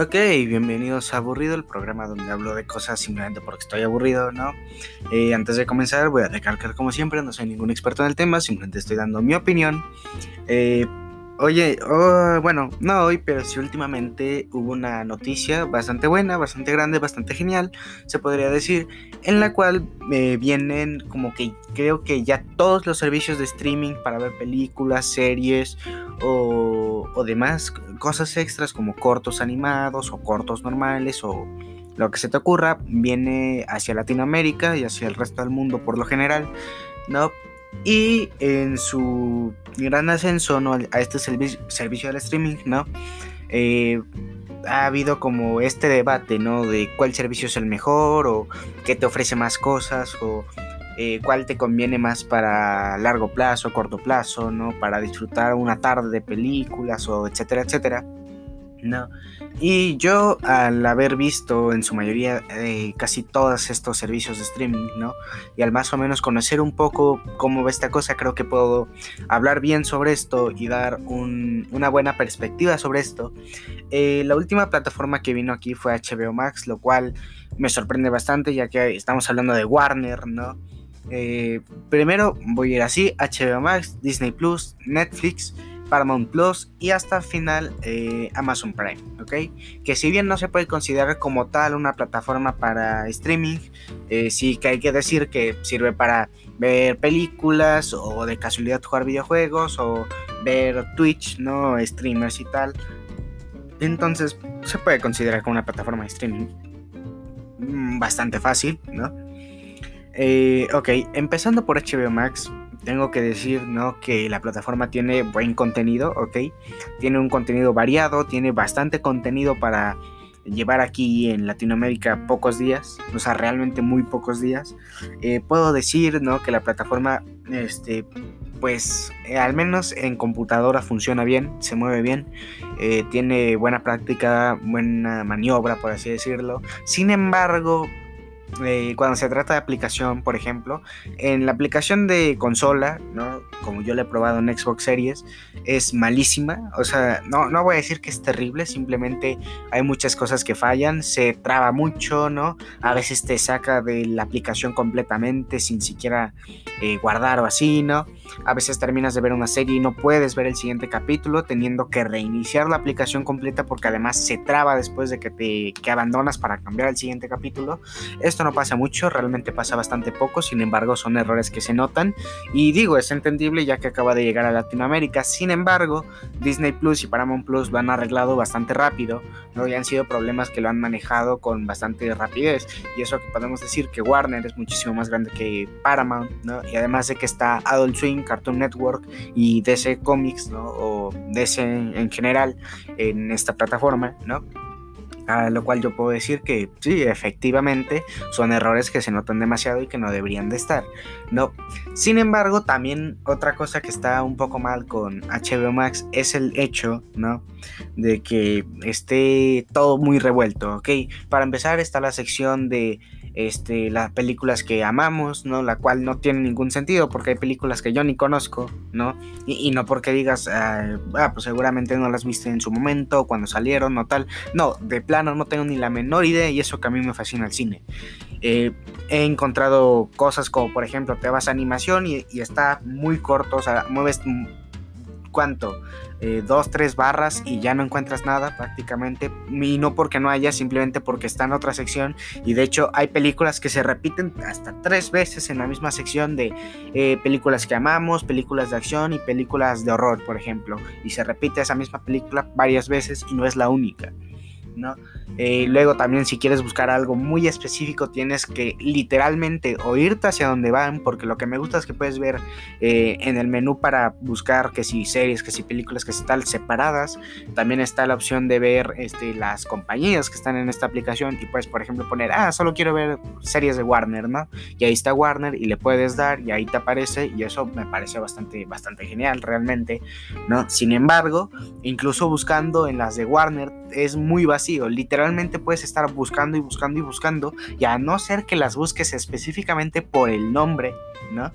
Ok, bienvenidos a Aburrido, el programa donde hablo de cosas simplemente porque estoy aburrido, ¿no? Eh, antes de comenzar voy a recalcar como siempre, no soy ningún experto en el tema, simplemente estoy dando mi opinión. Eh, oye, oh, bueno, no hoy, pero sí últimamente hubo una noticia bastante buena, bastante grande, bastante genial, se podría decir, en la cual eh, vienen como que creo que ya todos los servicios de streaming para ver películas, series o, o demás cosas extras como cortos animados o cortos normales o lo que se te ocurra viene hacia Latinoamérica y hacia el resto del mundo por lo general, ¿no? Y en su gran ascenso ¿no? a este servicio, del streaming, ¿no? Eh, ha habido como este debate, ¿no? De cuál servicio es el mejor o qué te ofrece más cosas o eh, cuál te conviene más para largo plazo, corto plazo, ¿no? Para disfrutar una tarde de películas o etcétera, etcétera. ¿No? Y yo al haber visto en su mayoría eh, casi todos estos servicios de streaming, ¿no? Y al más o menos conocer un poco cómo va esta cosa, creo que puedo hablar bien sobre esto y dar una buena perspectiva sobre esto. Eh, la última plataforma que vino aquí fue HBO Max, lo cual me sorprende bastante ya que estamos hablando de Warner, ¿no? Eh, primero voy a ir así, HBO Max, Disney Plus, Netflix, Paramount Plus y hasta final eh, Amazon Prime, ¿ok? Que si bien no se puede considerar como tal una plataforma para streaming, eh, sí que hay que decir que sirve para ver películas o de casualidad jugar videojuegos o ver Twitch, ¿no? Streamers y tal. Entonces se puede considerar como una plataforma de streaming mm, bastante fácil, ¿no? Eh, ok, empezando por HBO Max, tengo que decir ¿no? que la plataforma tiene buen contenido, ok. Tiene un contenido variado, tiene bastante contenido para llevar aquí en Latinoamérica pocos días, o sea, realmente muy pocos días. Eh, puedo decir ¿no? que la plataforma, este, pues eh, al menos en computadora funciona bien, se mueve bien, tiene buena práctica, buena maniobra, por así decirlo. Sin embargo, eh, cuando se trata de aplicación, por ejemplo, en la aplicación de consola, ¿no? como yo le he probado en Xbox Series, es malísima. O sea, no, no voy a decir que es terrible, simplemente hay muchas cosas que fallan, se traba mucho, ¿no? A veces te saca de la aplicación completamente sin siquiera eh, guardar o así, ¿no? A veces terminas de ver una serie y no puedes ver el siguiente capítulo teniendo que reiniciar la aplicación completa porque además se traba después de que te que abandonas para cambiar el siguiente capítulo. Esto no pasa mucho, realmente pasa bastante poco, sin embargo son errores que se notan y digo, es entendible ya que acaba de llegar a Latinoamérica. Sin embargo, Disney Plus y Paramount Plus lo han arreglado bastante rápido, ¿no? Y han sido problemas que lo han manejado con bastante rapidez y eso que podemos decir que Warner es muchísimo más grande que Paramount, ¿no? Y además de que está Adult Swing Cartoon Network y DC Comics, ¿no? O DC en general en esta plataforma, ¿no? A lo cual yo puedo decir que sí, efectivamente son errores que se notan demasiado y que no deberían de estar. No. Sin embargo, también otra cosa que está un poco mal con HBO Max es el hecho, ¿no? De que esté todo muy revuelto, ¿ok? Para empezar está la sección de este, las películas que amamos, ¿no? La cual no tiene ningún sentido porque hay películas que yo ni conozco, ¿no? Y, no porque digas, ah, pues seguramente no las viste en su momento, cuando salieron o tal. No, de plano no tengo ni la menor idea y eso que a mí me fascina el cine. Eh, he encontrado cosas como, por ejemplo, te vas a animación y está muy corto, o sea, mueves cuánto, eh, dos, tres barras y ya no encuentras nada prácticamente. Y no porque no haya, simplemente porque está en otra sección. Y de hecho hay películas que se repiten hasta tres veces en la misma sección de eh, películas que amamos, películas de acción y películas de horror, por ejemplo. Y se repite esa misma película varias veces y no es la única. ¿No? Eh, luego también si quieres buscar algo muy específico tienes que literalmente oírte hacia donde van porque lo que me gusta es que puedes ver eh, en el menú para buscar que si series, que si películas, que si tal separadas. También está la opción de ver este, las compañías que están en esta aplicación y puedes por ejemplo poner, ah, solo quiero ver series de Warner, ¿no? Y ahí está Warner y le puedes dar y ahí te aparece y eso me parece bastante, bastante genial realmente, ¿no? Sin embargo, incluso buscando en las de Warner es muy vacío, literalmente puedes estar buscando y buscando y buscando, y a no ser que las busques específicamente por el nombre, ¿no?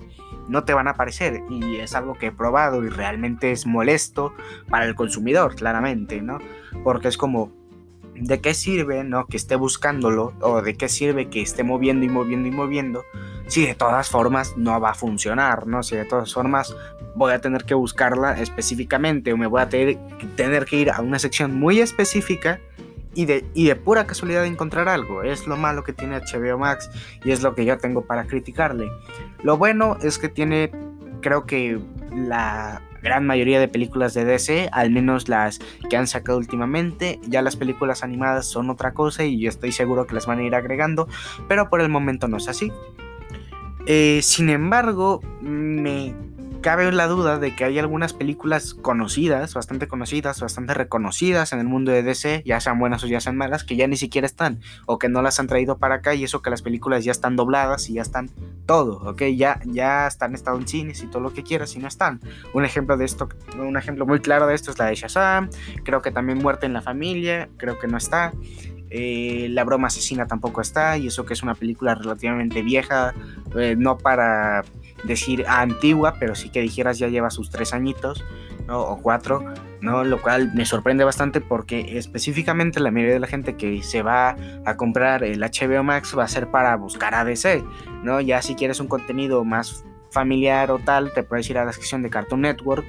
No te van a aparecer, y es algo que he probado y realmente es molesto para el consumidor, claramente, ¿no? Porque es como, ¿de qué sirve, no? Que esté buscándolo o de qué sirve que esté moviendo y moviendo y moviendo si de todas formas no va a funcionar, ¿no? Si de todas formas voy a tener que buscarla específicamente o me voy a tener, que ir a una sección muy específica y de, y de pura casualidad encontrar algo. Es lo malo que tiene HBO Max y es lo que yo tengo para criticarle. Lo bueno es que tiene, creo que la gran mayoría de películas de DC, al menos las que han sacado últimamente. Ya las películas animadas son otra cosa y yo estoy seguro que las van a ir agregando, pero por el momento no es así. Eh, sin embargo, me cabe la duda de que hay algunas películas conocidas, bastante conocidas, bastante reconocidas en el mundo de DC, ya sean buenas o ya sean malas, que ya ni siquiera están, o que no las han traído para acá, y eso que las películas ya están dobladas y ya están todo, ¿ok? Ya, ya están estado en cines y todo lo que quieras y no están. Un ejemplo de esto, un ejemplo muy claro de esto es la de Shazam, creo que también Muerte en la Familia, creo que no está. Eh, la broma asesina tampoco está, y eso que es una película relativamente vieja, eh, no para decir antigua, pero sí que dijeras ya lleva sus tres añitos, ¿no? O cuatro, ¿no? Lo cual me sorprende bastante porque específicamente la mayoría de la gente que se va a comprar el HBO Max va a ser para buscar ADC, ¿no? Ya si quieres un contenido más familiar o tal, te puedes ir a la sección de Cartoon Network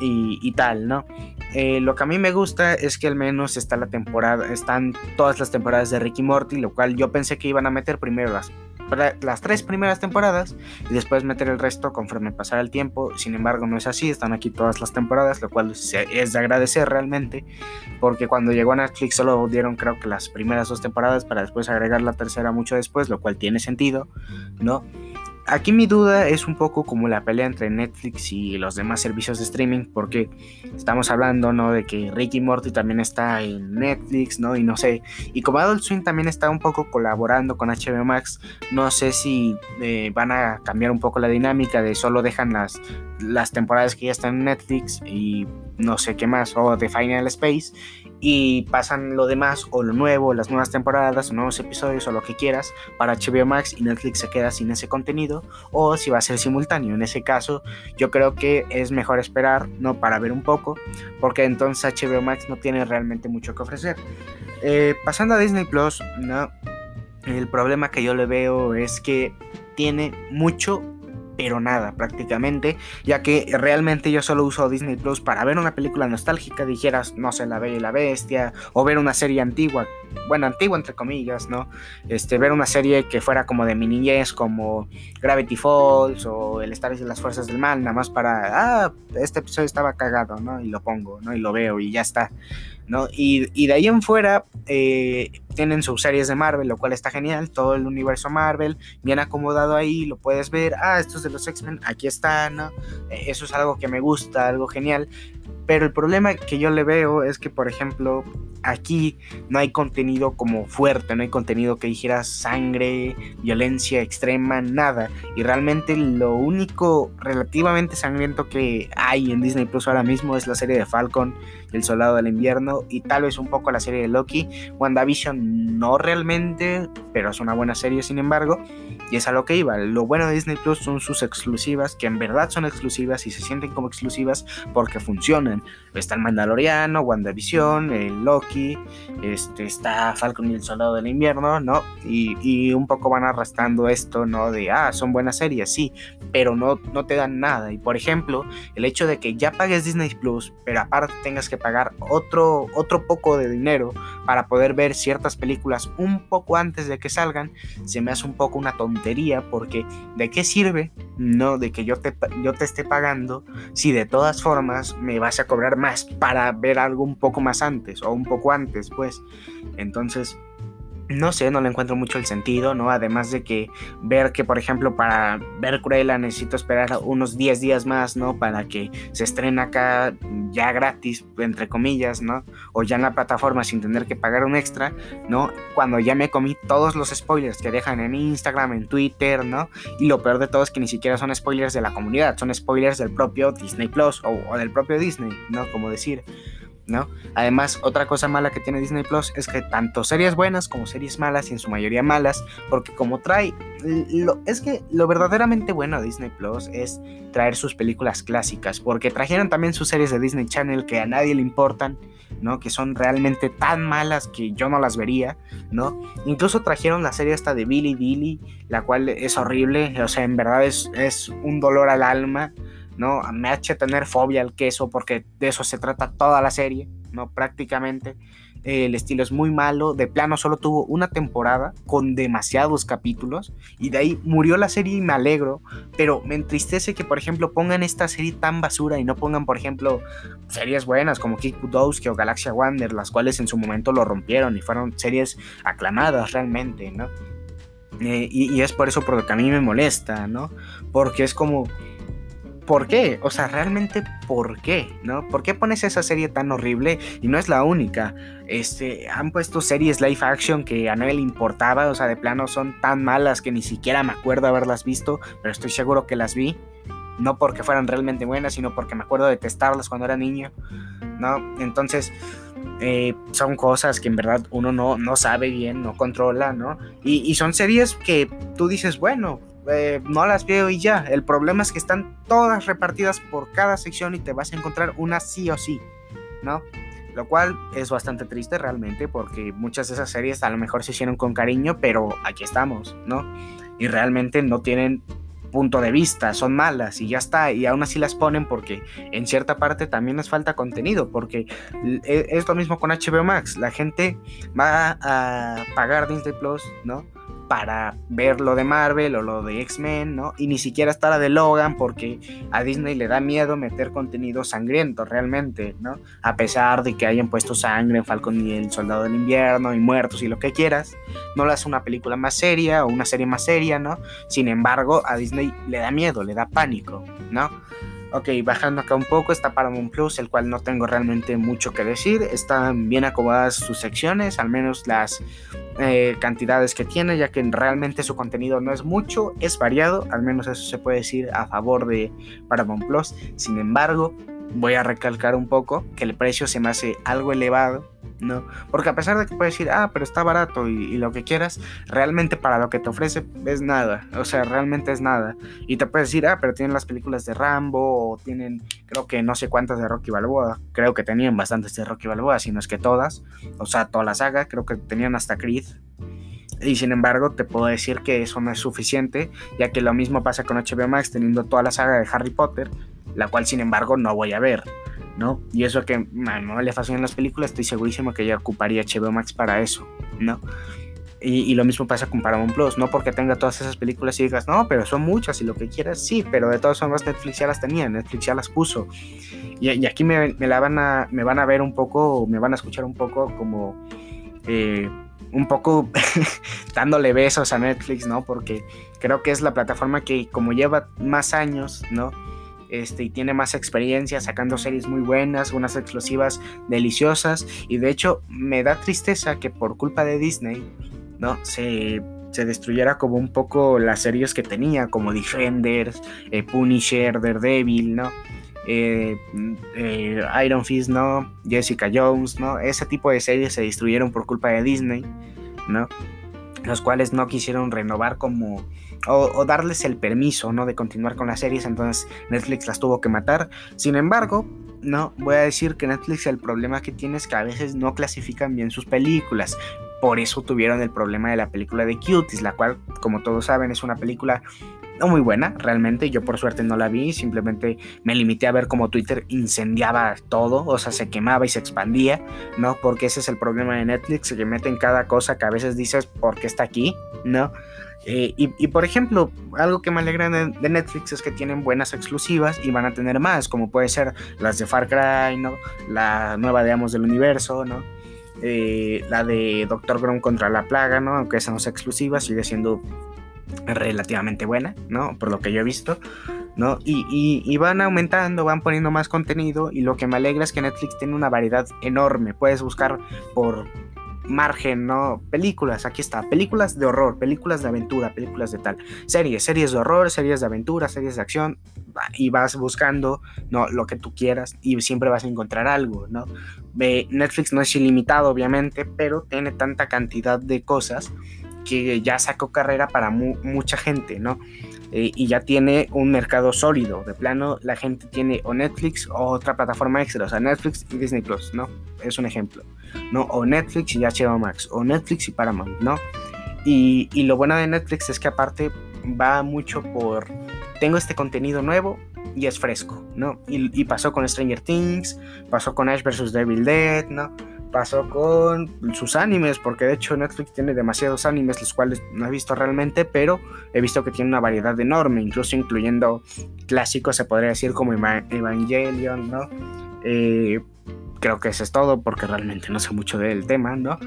y, tal, ¿no? Eh, lo que a mí me gusta es que al menos está la temporada, están todas las temporadas de Ricky Morty, lo cual yo pensé que iban a meter primero las las tres primeras temporadas y después meter el resto conforme pasara el tiempo. Sin embargo, no es así, están aquí todas las temporadas, lo cual es de agradecer realmente, porque cuando llegó a Netflix solo dieron creo que las primeras dos temporadas para después agregar la tercera mucho después, lo cual tiene sentido, ¿no? Aquí mi duda es un poco como la pelea entre Netflix y los demás servicios de streaming, porque estamos hablando, ¿no? De que Ricky Morty también está en Netflix, ¿no? Y no sé, y como Adult Swim también está un poco colaborando con HBO Max, no sé si eh, van a cambiar un poco la dinámica de solo dejan las, las temporadas que ya están en Netflix y no sé qué más, o de Final Space, y pasan lo demás o lo nuevo, las nuevas temporadas o nuevos episodios o lo que quieras para HBO Max y Netflix se queda sin ese contenido o si va a ser simultáneo. En ese caso yo creo que es mejor esperar no para ver un poco porque entonces HBO Max no tiene realmente mucho que ofrecer. Eh, pasando a Disney Plus, no, el problema que yo le veo es que tiene mucho pero nada prácticamente, ya que realmente yo solo uso Disney Plus para ver una película nostálgica, dijeras, no sé, La Bella y la Bestia, o ver una serie antigua, bueno, antigua entre comillas, ¿no? Este, ver una serie que fuera como de mi niñez, como Gravity Falls o El Star y las Fuerzas del Mal, nada más para, ah, este episodio estaba cagado, ¿no? Y lo pongo, ¿no? Y lo veo y ya está. ¿No? Y, de ahí en fuera eh, tienen sus series de Marvel, lo cual está genial, todo el universo Marvel, bien acomodado ahí, lo puedes ver, ah, esto es de los X-Men, aquí está, ¿no? Eh, eso es algo que me gusta, algo genial, pero el problema que yo le veo es que, por ejemplo, aquí no hay contenido como fuerte, no hay contenido que dijera sangre, violencia extrema, nada. Y realmente lo único relativamente sangriento que hay en Disney Plus ahora mismo es la serie de Falcon, El Soldado del Invierno y tal vez un poco la serie de Loki. WandaVision no realmente, pero es una buena serie sin embargo. Y es a lo que iba. Lo bueno de Disney Plus son sus exclusivas, que en verdad son exclusivas y se sienten como exclusivas porque funcionan. Está el Mandaloriano, WandaVision, el Loki, este, está Falcon y el Soldado del Invierno, ¿no? Y, y, un poco van arrastrando esto, ¿no? De, ah, son buenas series, sí, pero no, no te dan nada. Y por ejemplo, el hecho de que ya pagues Disney Plus, pero aparte tengas que pagar otro, otro poco de dinero para poder ver ciertas películas un poco antes de que salgan, se me hace un poco una tontería porque ¿de qué sirve? No, de que yo te, yo te esté pagando si de todas formas me vas a cobrar más para ver algo un poco más antes o un poco antes, pues. Entonces, no sé, no le encuentro mucho el sentido, ¿no? Además de que ver que, por ejemplo, para ver Cruella necesito esperar unos 10 días más, ¿no? Para que se estrene acá ya gratis, entre comillas, ¿no? O ya en la plataforma sin tener que pagar un extra, ¿no? Cuando ya me comí todos los spoilers que dejan en Instagram, en Twitter, ¿no? Y lo peor de todo es que ni siquiera son spoilers de la comunidad, son spoilers del propio Disney Plus o, o del propio Disney, ¿no? Como decir. ¿No? Además, otra cosa mala que tiene Disney Plus es que tanto series buenas como series malas y en su mayoría malas, porque como trae, lo, es que lo verdaderamente bueno de Disney Plus es traer sus películas clásicas, porque trajeron también sus series de Disney Channel que a nadie le importan, ¿no? Que son realmente tan malas que yo no las vería, ¿no? Incluso trajeron la serie esta de Billy Billy, la cual es horrible, o sea, en verdad es, es un dolor al alma, ¿no? Me ha hecho tener fobia al queso porque de eso se trata toda la serie, ¿no? Prácticamente. el estilo es muy malo, de plano solo tuvo una temporada con demasiados capítulos y de ahí murió la serie y me alegro, pero me entristece que por ejemplo pongan esta serie tan basura y no pongan por ejemplo series buenas como Kick Budowski o Galaxia Wonder, las cuales en su momento lo rompieron y fueron series aclamadas realmente, ¿no? Eh, y, y es por eso por lo que a mí me molesta, ¿no? Porque es como ¿por qué? O sea, realmente, ¿por qué? ¿No? ¿Por qué pones esa serie tan horrible? Y no es la única. Este, han puesto series live action que a nadie le importaba, o sea, de plano son tan malas que ni siquiera me acuerdo haberlas visto, pero estoy seguro que las vi. No porque fueran realmente buenas, sino porque me acuerdo de testarlas cuando era niño, ¿no? Entonces, eh, son cosas que en verdad uno no, no sabe bien, no controla, ¿no? Y, y son series que tú dices, bueno, eh, no las veo y ya. El problema es que están todas repartidas por cada sección y te vas a encontrar una sí o sí, ¿no? Lo cual es bastante triste realmente porque muchas de esas series a lo mejor se hicieron con cariño, pero aquí estamos, ¿no? Y realmente no tienen punto de vista, son malas y ya está, y aún así las ponen porque en cierta parte también les falta contenido, porque e, es lo mismo con HBO Max, la gente va a pagar Disney Plus, ¿no? Para ver lo de Marvel o lo de X-Men, ¿no? Y ni siquiera está la de Logan porque a Disney le da miedo meter contenido sangriento realmente, ¿no? A pesar de que hayan puesto sangre en Falcon y el Soldado del Invierno y muertos y lo que quieras, no le hace una película más seria o una serie más seria, ¿no? Sin embargo, a Disney le da miedo, le da pánico, ¿no? Ok, bajando acá un poco está Paramount Plus, el cual no tengo realmente mucho que decir. Están bien acomodadas sus secciones, al menos las eh, cantidades que tiene, ya que realmente su contenido no es mucho, es variado, al menos eso se puede decir a favor de Paramount Plus. Sin embargo, voy a recalcar un poco que el precio se me hace algo elevado ¿no? Porque a pesar de que puedes decir, ah, pero está barato y, lo que quieras, realmente para lo que te ofrece es nada, o sea, realmente es nada. Y te puedes decir, ah, pero tienen las películas de Rambo o tienen, creo que no sé cuántas de Rocky Balboa, creo que tenían bastantes de Rocky Balboa, si no es que todas, o sea, toda la saga, creo que tenían hasta Creed. Y sin embargo, te puedo decir que eso no es suficiente, ya que lo mismo pasa con HBO Max teniendo toda la saga de Harry Potter, la cual sin embargo no voy a ver. ¿no? Y eso que a no le fascinan las películas, estoy segurísimo que ya ocuparía HBO Max para eso, ¿no? Y, lo mismo pasa con Paramount Plus, no porque tenga todas esas películas y digas, no, pero son muchas y lo que quieras, sí, pero de todas formas Netflix ya las tenía, Netflix ya las puso. Y, aquí me, la van a, me van a ver un poco, me van a escuchar un poco como, eh, un poco dándole besos a Netflix, ¿no? Porque creo que es la plataforma que como lleva más años, ¿no? Este, y tiene más experiencia sacando series muy buenas, unas exclusivas deliciosas. Y de hecho, me da tristeza que por culpa de Disney, ¿no? Se, destruyera como un poco las series que tenía, como Defenders, eh, Punisher, Daredevil, ¿no? Eh, eh, Iron Fist, ¿no? Jessica Jones, ¿no? Ese tipo de series se destruyeron por culpa de Disney, ¿no? Los cuales no quisieron renovar como o, darles el permiso, ¿no? De continuar con las series, entonces Netflix las tuvo que matar. Sin embargo, no, voy a decir que Netflix el problema que tiene es que a veces no clasifican bien sus películas. Por eso tuvieron el problema de la película de Cuties, la cual, como todos saben, es una película no muy buena, realmente. Yo por suerte no la vi, simplemente me limité a ver cómo Twitter incendiaba todo, o sea, se quemaba y se expandía, ¿no? Porque ese es el problema de Netflix, que meten cada cosa que a veces dices, ¿por qué está aquí? ¿No? Eh, y, por ejemplo, algo que me alegra de, Netflix es que tienen buenas exclusivas y van a tener más, como puede ser las de Far Cry. La nueva de Amos del Universo, ¿no? Eh, la de Doctor Grom contra la plaga, ¿no? Aunque esa no sea exclusiva, sigue siendo relativamente buena, ¿no? Por lo que yo he visto, ¿no? Y, y, van aumentando, van poniendo más contenido y lo que me alegra es que Netflix tiene una variedad enorme. Puedes buscar por margen, ¿no? Películas, aquí está, películas de horror, películas de aventura, películas de tal, series, series de horror, series de aventura, series de acción, y vas buscando, ¿no? Lo que tú quieras y siempre vas a encontrar algo, ¿no? Netflix no es ilimitado, obviamente, pero tiene tanta cantidad de cosas que ya sacó carrera para mucha gente, ¿no? Eh, y ya tiene un mercado sólido. De plano, la gente tiene o Netflix o otra plataforma extra, o sea, Netflix y Disney Plus, ¿no? Es un ejemplo, ¿no? O Netflix y HBO Max, o Netflix y Paramount, ¿no? Y, y lo bueno de Netflix es que aparte va mucho por, tengo este contenido nuevo y es fresco, ¿no? Y, y pasó con Stranger Things, pasó con Ash vs. Devil Dead, ¿no? Pasó con sus animes, porque de hecho Netflix tiene demasiados animes, los cuales no he visto realmente, pero he visto que tiene una variedad enorme, incluso incluyendo clásicos, se podría decir, como Evangelion, ¿no? Eh, creo que eso es todo, porque realmente no sé mucho del tema, ¿no?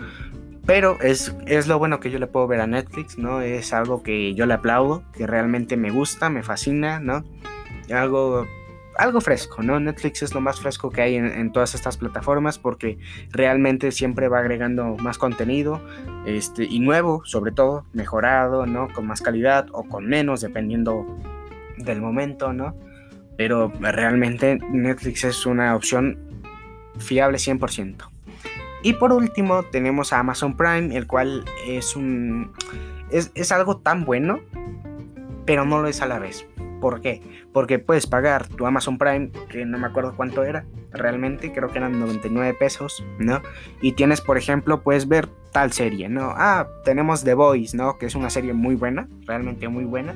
Pero es, es lo bueno que yo le puedo ver a Netflix, ¿no? Es algo que yo le aplaudo, que realmente me gusta, me fascina, ¿no? Algo algo fresco, ¿no? Netflix es lo más fresco que hay en, todas estas plataformas porque realmente siempre va agregando más contenido este, y nuevo, sobre todo, mejorado, ¿no? Con más calidad o con menos, dependiendo del momento, ¿no? Pero realmente Netflix es una opción fiable 100%. Y por último tenemos a Amazon Prime, el cual es un... es, es algo tan bueno, pero no lo es a la vez. ¿Por qué? Porque puedes pagar tu Amazon Prime, que no me acuerdo cuánto era realmente, creo que eran 99 pesos, ¿no? Y tienes, por ejemplo, puedes ver tal serie, ¿no? Ah, tenemos The Voice, ¿no? Que es una serie muy buena, realmente muy buena.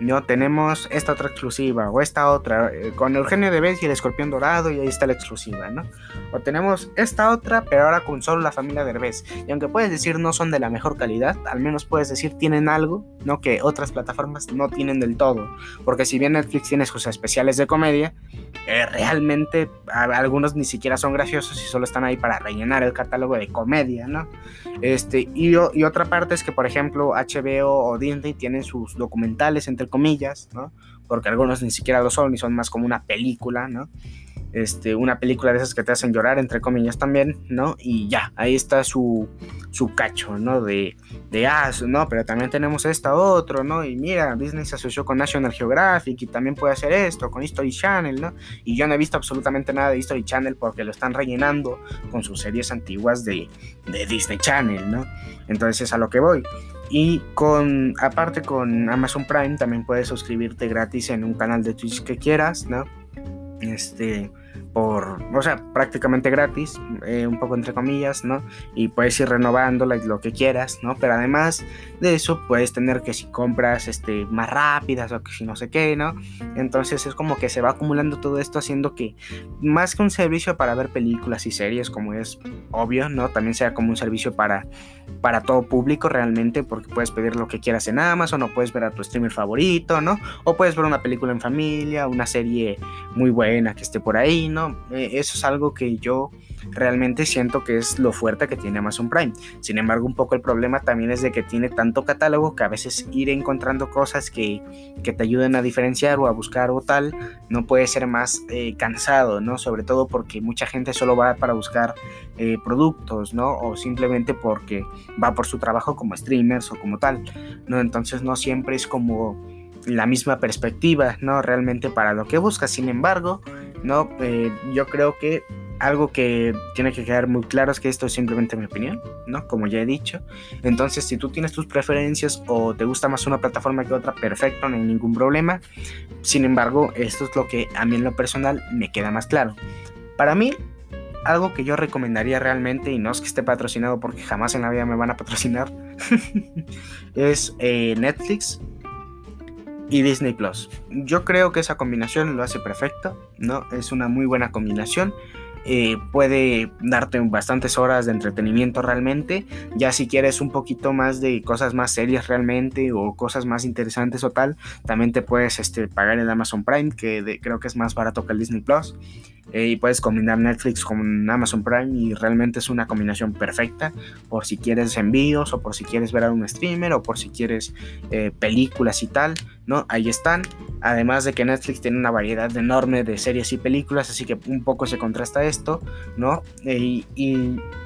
No tenemos esta otra exclusiva o esta otra eh, con Eugenio Derbez y el escorpión dorado y ahí está la exclusiva, ¿no? O tenemos esta otra pero ahora con solo la familia Derbez. Y aunque puedes decir no son de la mejor calidad, al menos puedes decir tienen algo, ¿no? Que otras plataformas no tienen del todo. Porque si bien Netflix tiene sus especiales de comedia, eh, realmente algunos ni siquiera son graciosos y solo están ahí para rellenar el catálogo de comedia, ¿no? Este, y, y otra parte es que, por ejemplo, HBO o Disney tienen sus documentales entre comillas, ¿no? Porque algunos ni siquiera lo son y son más como una película, ¿no? Este, una película de esas que te hacen llorar, entre comillas también, ¿no? Y ya, ahí está su, su cacho, ¿no? De, de ah, ¿no? Pero también tenemos esta otro, ¿no? Y mira, Disney se asoció con National Geographic y también puede hacer esto, con History Channel, ¿no? Y yo no he visto absolutamente nada de History Channel porque lo están rellenando con sus series antiguas de, de Disney Channel, ¿no? Entonces es a lo que voy. Y con, aparte con Amazon Prime, también puedes suscribirte gratis en un canal de Twitch que quieras, ¿no? Este, por, o sea, prácticamente gratis, eh, un poco entre comillas, ¿no? Y puedes ir renovando lo que quieras, ¿no? Pero además de eso, puedes tener que si compras este, más rápidas o que si no sé qué, ¿no? Entonces es como que se va acumulando todo esto haciendo que más que un servicio para ver películas y series, como es obvio, ¿no? También sea como un servicio para, para todo público realmente, porque puedes pedir lo que quieras en Amazon o puedes ver a tu streamer favorito, ¿no? O puedes ver una película en familia, una serie muy buena que esté por ahí, ¿no? Eh, eso es algo que yo realmente siento que es lo fuerte que tiene Amazon Prime. Sin embargo, un poco el problema también es de que tiene tanto catálogo que a veces ir encontrando cosas que, te ayuden a diferenciar o a buscar o tal, no puede ser más eh, cansado, ¿no? Sobre todo porque mucha gente solo va para buscar eh, productos, ¿no? O simplemente porque va por su trabajo como streamers o como tal, ¿no? Entonces no siempre es como la misma perspectiva, ¿no? Realmente para lo que buscas. Sin embargo, ¿no? Eh, yo creo que algo que tiene que quedar muy claro es que esto es simplemente mi opinión, ¿no? Como ya he dicho. Entonces, si tú tienes tus preferencias o te gusta más una plataforma que otra, perfecto, no hay ningún problema. Sin embargo, esto es lo que a mí en lo personal me queda más claro. Para mí, algo que yo recomendaría realmente, y no es que esté patrocinado porque jamás en la vida me van a patrocinar, es eh, Netflix, y Disney Plus. Yo creo que esa combinación lo hace perfecto, ¿no? Es una muy buena combinación. Eh, puede darte bastantes horas de entretenimiento realmente. Ya si quieres un poquito más de cosas más serias realmente o cosas más interesantes o tal, también te puedes este, pagar el Amazon Prime, que creo que es más barato que el Disney Plus. Eh, y puedes combinar Netflix con Amazon Prime y realmente es una combinación perfecta por si quieres envíos o por si quieres ver a un streamer o por si quieres eh, películas y tal. ¿No? Ahí están. Además de que Netflix tiene una variedad enorme de series y películas, así que un poco se contrasta esto, ¿no? Y,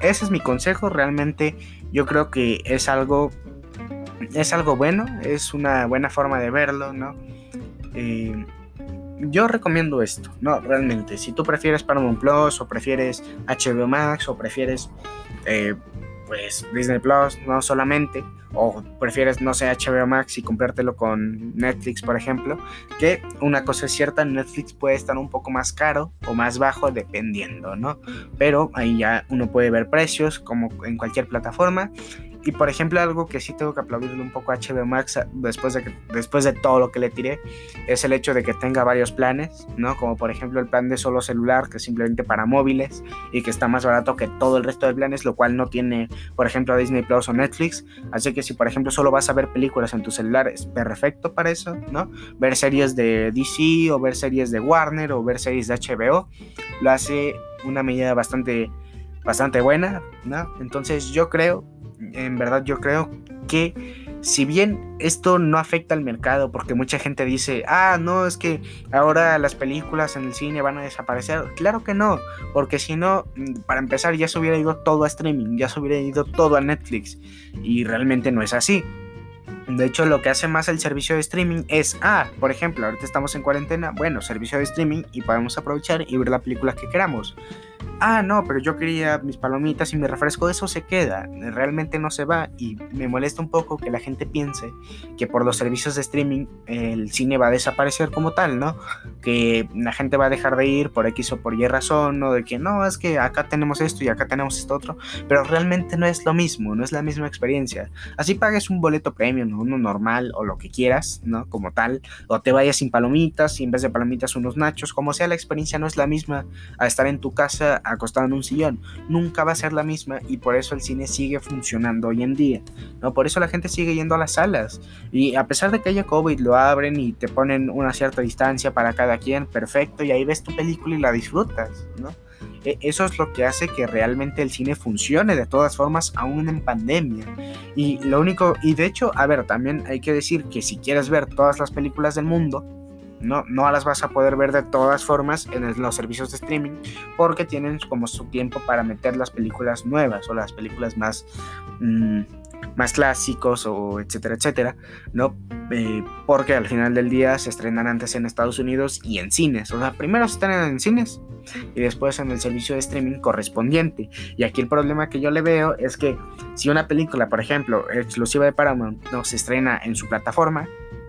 ese es mi consejo, realmente yo creo que es algo, es algo bueno, es una buena forma de verlo, ¿no? Eh, yo recomiendo esto, no, realmente. Si tú prefieres Paramount Plus o prefieres HBO Max o prefieres eh, pues Disney Plus, no solamente, o prefieres, no sé, HBO Max y comprártelo con Netflix, por ejemplo, que una cosa es cierta, Netflix puede estar un poco más caro o más bajo dependiendo, ¿no? Pero ahí ya uno puede ver precios como en cualquier plataforma y por ejemplo, algo que sí tengo que aplaudirle un poco a HBO Max ah, después de, después de todo lo que le tiré, es el hecho de que tenga varios planes, ¿no? Como por ejemplo el plan de solo celular, que es simplemente para móviles y que está más barato que todo el resto de planes, lo cual no tiene, por ejemplo, Disney Plus o Netflix. Así que si por ejemplo solo vas a ver películas en tu celular, es perfecto para eso, ¿no? Ver series de DC o ver series de Warner o ver series de HBO, lo hace una medida bastante, bastante buena, ¿no? Entonces yo creo en verdad yo creo que si bien esto no afecta al mercado, porque mucha gente dice, ah, no, es que ahora las películas en el cine van a desaparecer. Claro que no, porque si no, mm, para empezar ya se hubiera ido todo a streaming, ya se hubiera ido todo a Netflix, y realmente no es así. De hecho, lo que hace más el servicio de streaming es, ah, por ejemplo, ahorita estamos en cuarentena, bueno, servicio de streaming y podemos aprovechar y ver la película que queramos ah, no, pero yo quería mis palomitas y mi refresco, eso se queda, realmente no se va y me molesta un poco que la gente piense que por los servicios de streaming el cine va a desaparecer como tal, ¿no? Que la gente va a dejar de ir por X o por Y razón, ¿no? De que no, es que acá tenemos esto y acá tenemos esto otro, pero realmente no es lo mismo, no es la misma experiencia. Así pagues un boleto premium, uno normal o lo que quieras, ¿no? Como tal, o te vayas sin palomitas y en vez de palomitas unos nachos, como sea, la experiencia no es la misma a estar en tu casa acostado en un sillón. Nunca va a ser la misma y por eso el cine sigue funcionando hoy en día. ¿no? Por eso la gente sigue yendo a las salas. Y a pesar de que haya COVID, lo abren y te ponen una cierta distancia para cada quien, perfecto, y ahí ves tu película y la disfrutas. ¿no? E, eso es lo que hace que realmente el cine funcione de todas formas aún en pandemia. Y lo único, y de hecho, a ver, también hay que decir que si quieres ver todas las películas del mundo, no, no las vas a poder ver de todas formas en los servicios de streaming porque tienen como su tiempo para meter las películas nuevas o las películas más, mm, más clásicos o etcétera, etcétera, ¿no? Eh, porque al final del día se estrenan antes en Estados Unidos y en cines. O sea, primero se estrenan en cines y después en el servicio de streaming correspondiente. Y aquí el problema que yo le veo es que si una película, por ejemplo, exclusiva de Paramount, no se estrena en su plataforma,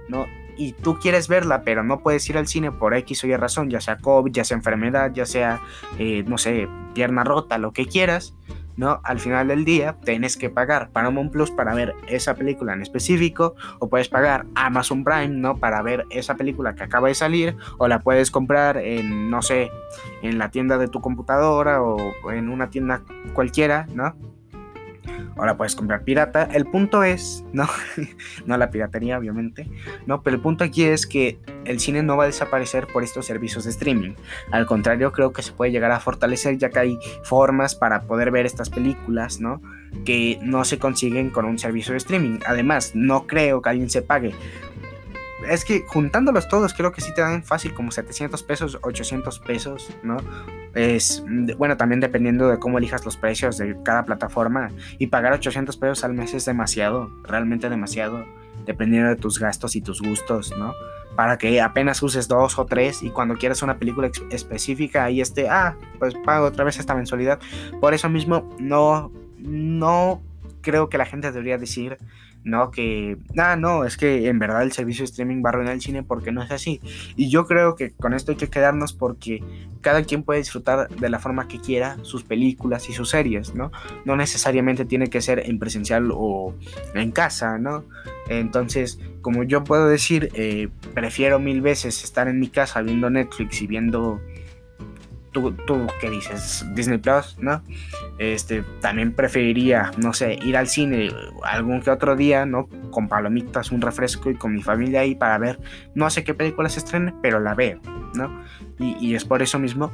¿no? y tú quieres verla, pero no puedes ir al cine por X o Y razón, ya sea COVID, ya sea enfermedad, ya sea, eh, no sé, pierna rota, lo que quieras, ¿no? Al final del día tienes que pagar Paramount Plus para ver esa película en específico, o puedes pagar Amazon Prime, ¿no? Para ver esa película que acaba de salir, o la puedes comprar en, no sé, en la tienda de tu computadora o en una tienda cualquiera, ¿no? Ahora puedes comprar pirata. El punto es, no, no la piratería obviamente, no, pero el punto aquí es que el cine no va a desaparecer por estos servicios de streaming. Al contrario, creo que se puede llegar a fortalecer ya que hay formas para poder ver estas películas, ¿no? Que no se consiguen con un servicio de streaming. Además, no creo que alguien se pague es que juntándolos todos creo que sí te dan fácil como 700 pesos, 800 pesos, ¿no? Es, bueno, también dependiendo de cómo elijas los precios de cada plataforma. Y pagar 800 pesos al mes es demasiado, realmente demasiado, dependiendo de tus gastos y tus gustos, ¿no? Para que apenas uses dos o tres y cuando quieras una película específica ahí esté, ah, pues pago otra vez esta mensualidad. Por eso mismo no, no creo que la gente debería decir ¿no? Que, ah, no, es que en verdad el servicio de streaming va a arruinar el cine porque no es así. Y yo creo que con esto hay que quedarnos porque cada quien puede disfrutar de la forma que quiera sus películas y sus series, ¿no? No necesariamente tiene que ser en presencial o en casa, ¿no? Entonces, como yo puedo decir, eh, prefiero mil veces estar en mi casa viendo Netflix y viendo tú, tú qué dices, Disney Plus, ¿no? Este, también preferiría, no sé, ir al cine algún que otro día, ¿no? Con palomitas, un refresco y con mi familia ahí para ver, no sé qué película se estrene, pero la veo, ¿no? Y, y es por eso mismo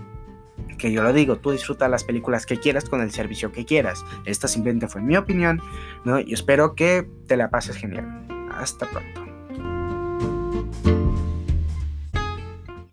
que yo lo digo, tú disfruta las películas que quieras con el servicio que quieras. Esta simplemente fue mi opinión, ¿no? Y espero que te la pases genial. Hasta pronto.